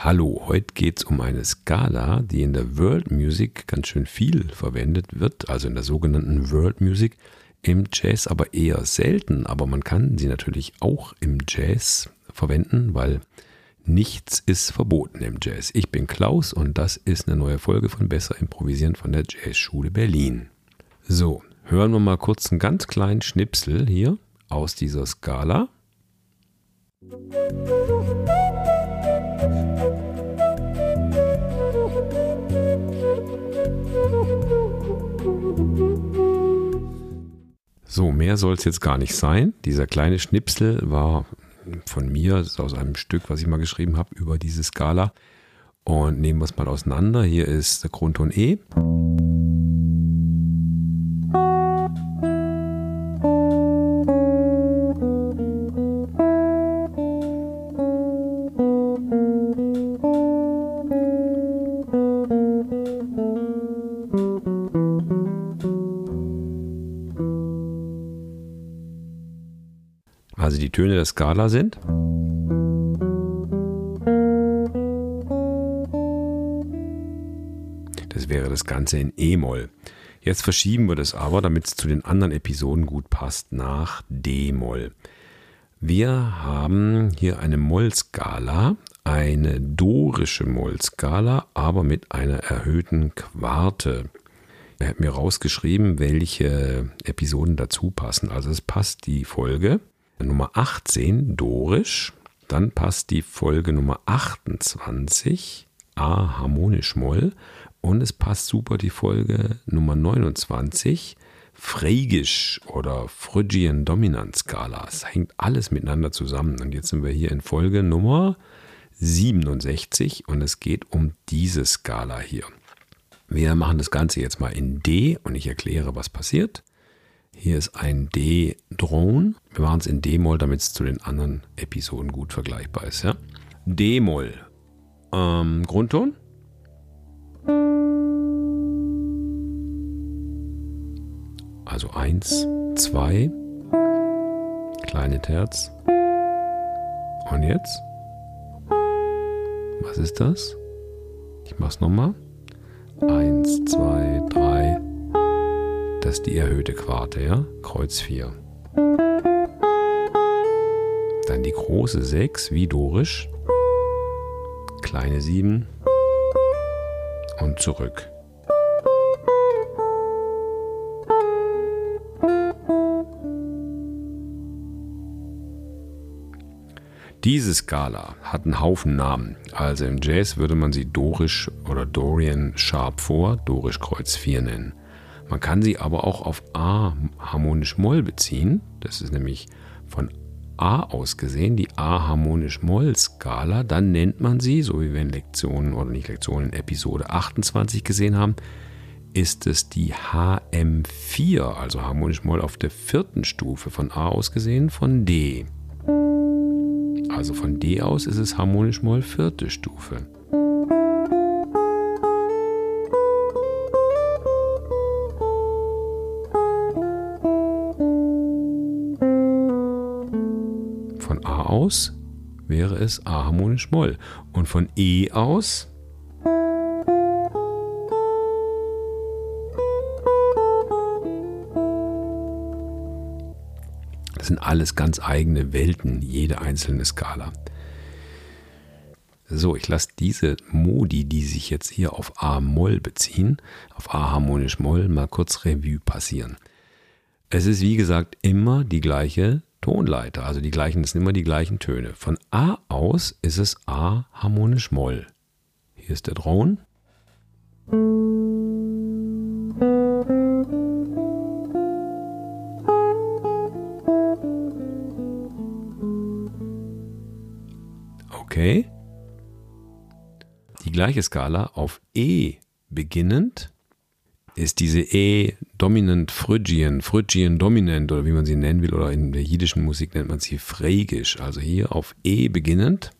Hallo, heute geht es um eine Skala, die in der World Music ganz schön viel verwendet wird, also in der sogenannten World Music, im Jazz aber eher selten, aber man kann sie natürlich auch im Jazz verwenden, weil nichts ist verboten im Jazz. Ich bin Klaus und das ist eine neue Folge von Besser Improvisieren von der Jazzschule Berlin. So, hören wir mal kurz einen ganz kleinen Schnipsel hier aus dieser Skala. Musik So, mehr soll es jetzt gar nicht sein. Dieser kleine Schnipsel war von mir, aus einem Stück, was ich mal geschrieben habe, über diese Skala. Und nehmen wir es mal auseinander. Hier ist der Grundton E. also die Töne der Skala sind. Das wäre das Ganze in E-Moll. Jetzt verschieben wir das aber, damit es zu den anderen Episoden gut passt, nach D-Moll. Wir haben hier eine Mollskala, eine dorische Mollskala, aber mit einer erhöhten Quarte. Er hat mir rausgeschrieben, welche Episoden dazu passen. Also es passt die Folge Nummer 18, dorisch. Dann passt die Folge Nummer 28, A harmonisch Moll. Und es passt super die Folge Nummer 29, Phrygisch oder Phrygian Dominant-Skala. Es hängt alles miteinander zusammen. Und jetzt sind wir hier in Folge Nummer 67 und es geht um diese Skala hier. Wir machen das Ganze jetzt mal in D und ich erkläre, was passiert. Hier ist ein D-Drone. Wir machen es in D-Moll, damit es zu den anderen Episoden gut vergleichbar ist. Ja? D-Moll. Ähm, Grundton. Also 1, 2, kleine Terz. Und jetzt? Was ist das? Ich mach's nochmal. 1, 2, 3, das ist die erhöhte Quarte, ja? Kreuz 4. Dann die große 6, wie dorisch. Kleine 7 und zurück. Diese Skala hat einen Haufen Namen. Also im Jazz würde man sie Dorisch oder Dorian Sharp vor, Dorisch Kreuz 4 nennen. Man kann sie aber auch auf A harmonisch Moll beziehen. Das ist nämlich von A aus gesehen die A harmonisch Moll Skala. Dann nennt man sie, so wie wir in Lektionen oder nicht Lektionen in Episode 28 gesehen haben, ist es die HM4, also harmonisch Moll auf der vierten Stufe von A aus gesehen von D. Also von D aus ist es harmonisch Moll vierte Stufe. Aus wäre es A harmonisch Moll. Und von E aus Das sind alles ganz eigene Welten, jede einzelne Skala. So, ich lasse diese Modi, die sich jetzt hier auf A-Moll beziehen, auf A harmonisch Moll, mal kurz Revue passieren. Es ist wie gesagt immer die gleiche Tonleiter, also die gleichen, das sind immer die gleichen Töne. Von A aus ist es A harmonisch Moll. Hier ist der Drone. Okay. Die gleiche Skala auf E beginnend ist diese E dominant Phrygian, Phrygian dominant oder wie man sie nennen will, oder in der jiddischen Musik nennt man sie phrygisch, also hier auf E beginnend.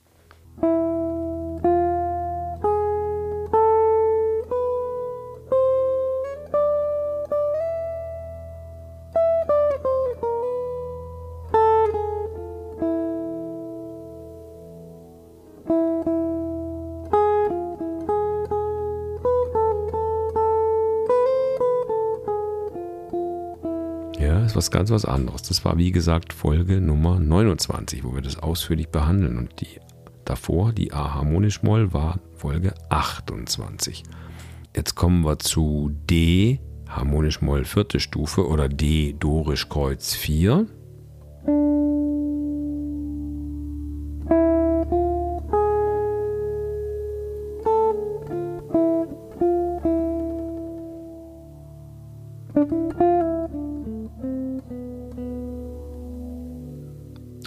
Was ganz was anderes. Das war wie gesagt Folge Nummer 29, wo wir das ausführlich behandeln. Und die davor, die A harmonisch Moll, war Folge 28. Jetzt kommen wir zu D harmonisch Moll vierte Stufe oder D Dorisch Kreuz 4.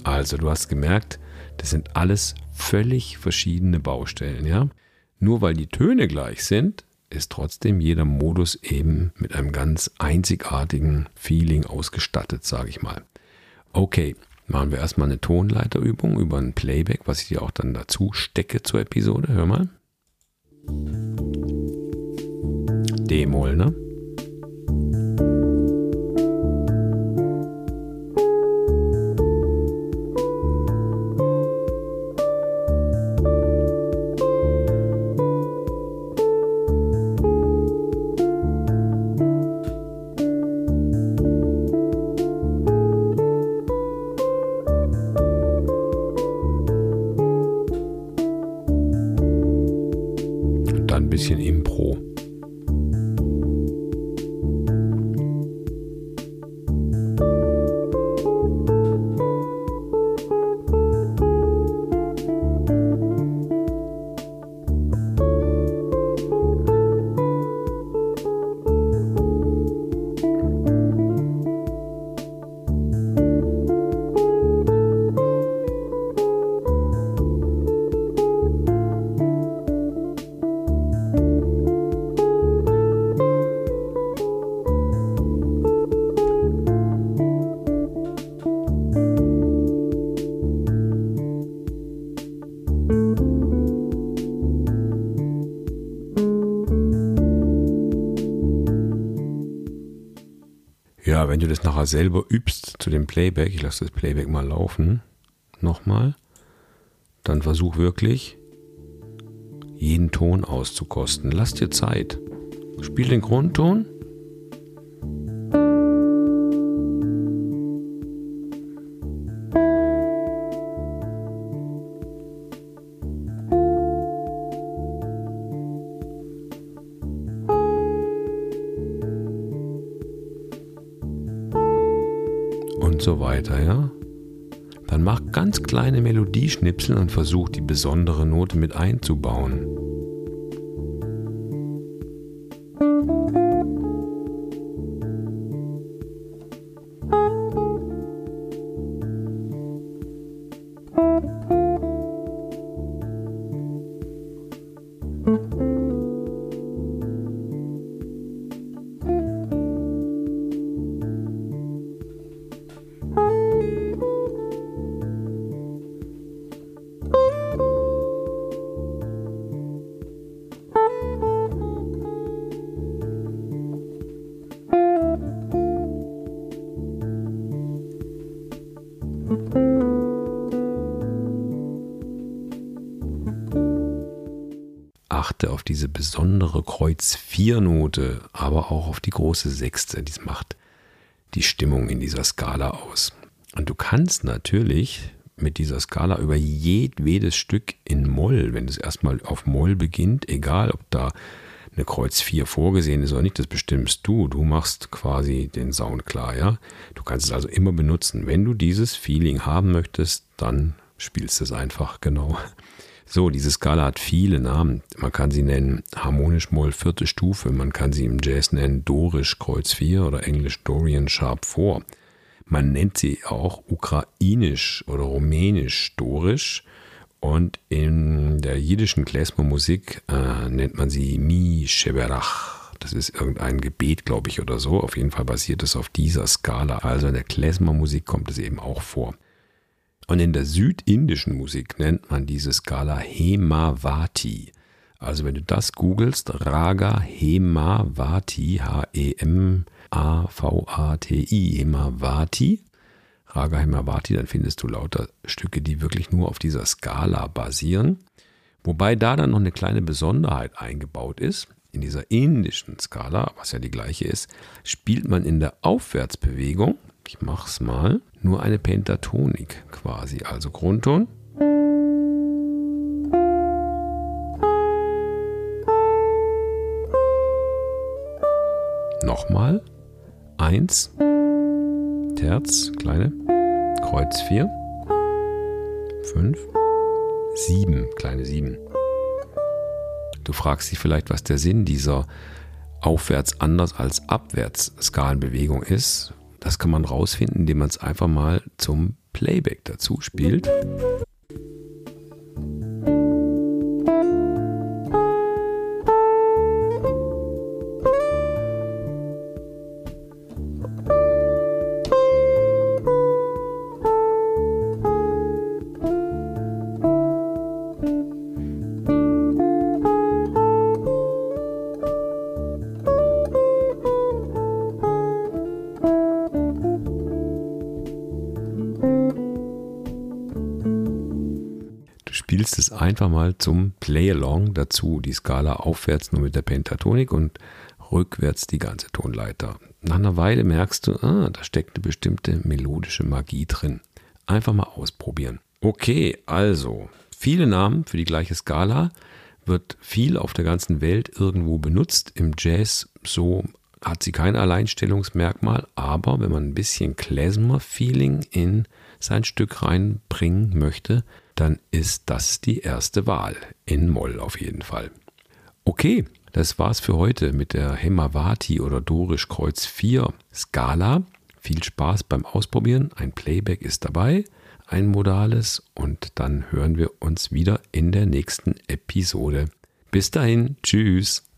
Also du hast gemerkt, das sind alles völlig verschiedene Baustellen, ja? Nur weil die Töne gleich sind, ist trotzdem jeder Modus eben mit einem ganz einzigartigen Feeling ausgestattet, sage ich mal. Okay, machen wir erstmal eine Tonleiterübung über ein Playback, was ich dir auch dann dazu stecke zur Episode. Hör mal. D-Moll, ne? Bisschen Impro. Wenn du das nachher selber übst zu dem Playback, ich lasse das Playback mal laufen, nochmal, dann versuch wirklich, jeden Ton auszukosten. Lass dir Zeit. Spiel den Grundton so weiter, ja? Dann mach ganz kleine Melodieschnipsel und versuch die besondere Note mit einzubauen. Achte auf diese besondere Kreuz-4-Note, aber auch auf die große Sechste. Dies macht die Stimmung in dieser Skala aus. Und du kannst natürlich mit dieser Skala über jedwedes Stück in Moll, wenn es erstmal auf Moll beginnt, egal ob da eine Kreuz 4 vorgesehen ist oder nicht, das bestimmst du. Du machst quasi den Sound klar, ja. Du kannst es also immer benutzen. Wenn du dieses Feeling haben möchtest, dann spielst du es einfach, genau. So, diese Skala hat viele Namen. Man kann sie nennen harmonisch Moll vierte Stufe, man kann sie im Jazz nennen Dorisch Kreuz 4 oder Englisch Dorian Sharp 4. Man nennt sie auch ukrainisch oder rumänisch Dorisch und in der jiddischen Klezmer-Musik äh, nennt man sie Mi Sheberach. Das ist irgendein Gebet, glaube ich, oder so. Auf jeden Fall basiert es auf dieser Skala. Also in der Klezmer-Musik kommt es eben auch vor. Und in der südindischen Musik nennt man diese Skala Hemavati. Also wenn du das googelst, Raga Hemavati, H-E-M-A-V-A-T-I, Hemavati, Raga Hemavati, dann findest du lauter Stücke, die wirklich nur auf dieser Skala basieren. Wobei da dann noch eine kleine Besonderheit eingebaut ist. In dieser indischen Skala, was ja die gleiche ist, spielt man in der Aufwärtsbewegung Ich mach's mal. Nur eine Pentatonik quasi. Also Grundton. Nochmal. Eins. Terz, kleine. Kreuz 4. 5. 7, kleine 7. Du fragst dich vielleicht, was der Sinn dieser aufwärts anders als abwärts Skalenbewegung ist. Das kann man rausfinden, indem man es einfach mal zum Playback dazu spielt. Spielst es einfach mal zum Play-Along dazu, die Skala aufwärts nur mit der Pentatonik und rückwärts die ganze Tonleiter. Nach einer Weile merkst du, ah, da steckt eine bestimmte melodische Magie drin. Einfach mal ausprobieren. Okay, also, viele Namen für die gleiche Skala wird viel auf der ganzen Welt irgendwo benutzt. Im Jazz so hat sie kein Alleinstellungsmerkmal, aber wenn man ein bisschen Klezmer-Feeling in sein Stück reinbringen möchte, dann ist das die erste Wahl. In Moll auf jeden Fall. Okay, das war's für heute mit der Hemavati oder Dorisch Kreuz 4 Skala. Viel Spaß beim Ausprobieren. Ein Playback ist dabei, ein modales und dann hören wir uns wieder in der nächsten Episode. Bis dahin, tschüss.